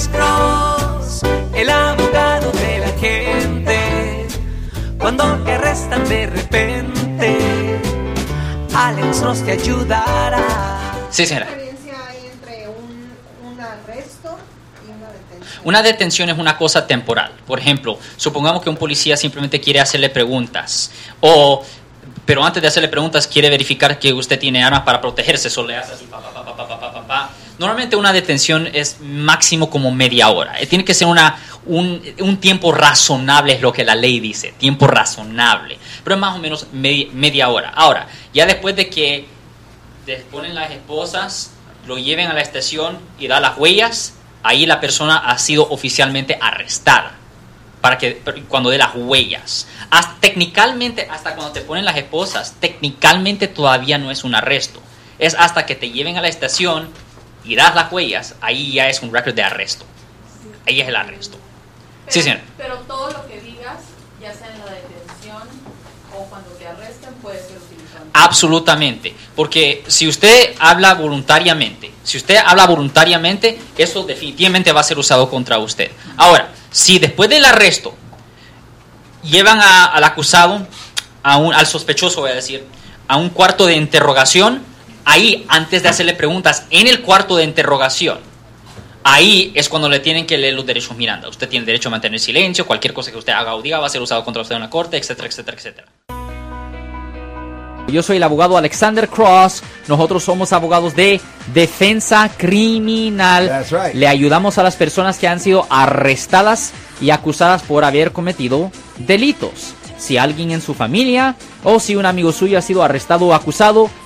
Alex Cross, el abogado de la gente. Cuando te arrestan de repente, Alex Cross te ayudará. Sí, ¿Qué señora. diferencia hay entre un, un arresto y una detención? Una detención es una cosa temporal. Por ejemplo, supongamos que un policía simplemente quiere hacerle preguntas o pero antes de hacerle preguntas quiere verificar que usted tiene armas para protegerse, solo le hace así, pa, pa, pa, Normalmente una detención es máximo como media hora. Eh, Tiene que ser una, un, un tiempo razonable, es lo que la ley dice, tiempo razonable. Pero es más o menos media, media hora. Ahora, ya después de que ponen las esposas, lo lleven a la estación y da las huellas, ahí la persona ha sido oficialmente arrestada. Para que cuando dé las huellas. Hasta, técnicamente, hasta cuando te ponen las esposas, técnicamente todavía no es un arresto. Es hasta que te lleven a la estación y das las huellas, ahí ya es un récord de arresto. Ahí es el arresto. Sí, señor. Pero todo lo que digas, ya sea en la detención o cuando te arresten, puede ser utilizado. Absolutamente, porque si usted habla voluntariamente, si usted habla voluntariamente, eso definitivamente va a ser usado contra usted. Ahora, si después del arresto llevan a- al acusado, a un- al sospechoso, voy a decir, a un cuarto de interrogación, ahí, antes de hacerle preguntas en el cuarto de interrogación, ahí es cuando le tienen que leer los derechos Miranda. Usted tiene derecho a mantener silencio, cualquier cosa que usted haga o diga va a ser usado contra usted en la corte, etcétera, etcétera, etcétera. Yo soy el abogado Alexander Cross. Nosotros somos abogados de defensa criminal. That's right. Le ayudamos a las personas que han sido arrestadas y acusadas por haber cometido delitos. Si alguien en su familia o si un amigo suyo ha sido arrestado o acusado,